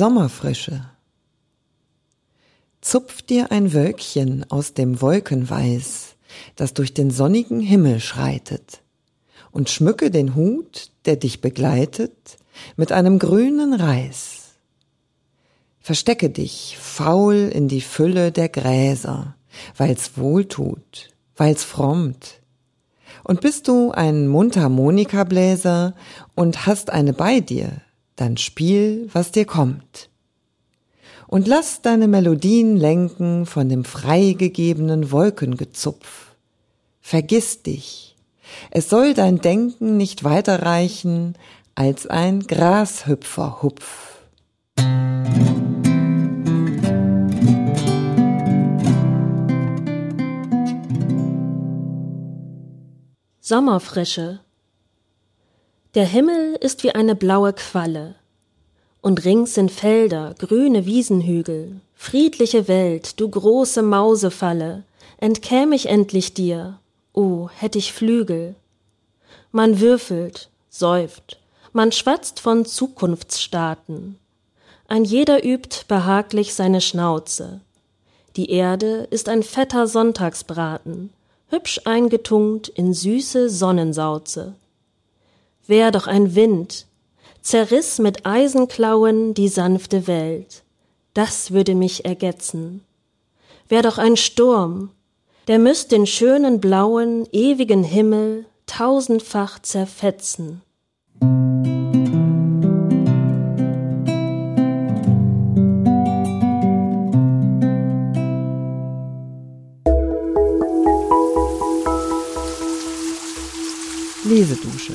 Sommerfrische. Zupf dir ein Wölkchen aus dem Wolkenweiß, das durch den sonnigen Himmel schreitet, und schmücke den Hut, der dich begleitet, mit einem grünen Reis. Verstecke dich faul in die Fülle der Gräser, weil's wohltut, weil's frommt. Und bist du ein Mundharmonikabläser und hast eine bei dir, dann spiel, was dir kommt. Und lass deine Melodien lenken von dem freigegebenen Wolkengezupf. Vergiss dich. Es soll dein Denken nicht weiterreichen als ein Grashüpferhupf. Sommerfrische der Himmel ist wie eine blaue Qualle, und rings sind Felder, grüne Wiesenhügel, friedliche Welt, du große Mausefalle, entkäm ich endlich dir, oh, hätt ich Flügel. Man würfelt, säuft, man schwatzt von Zukunftsstaaten, ein jeder übt behaglich seine Schnauze. Die Erde ist ein fetter Sonntagsbraten, hübsch eingetunkt in süße Sonnensauze wär doch ein Wind, zerriss mit Eisenklauen die sanfte Welt, das würde mich ergetzen. Wär doch ein Sturm, der müsst den schönen blauen, ewigen Himmel tausendfach zerfetzen. Lesedusche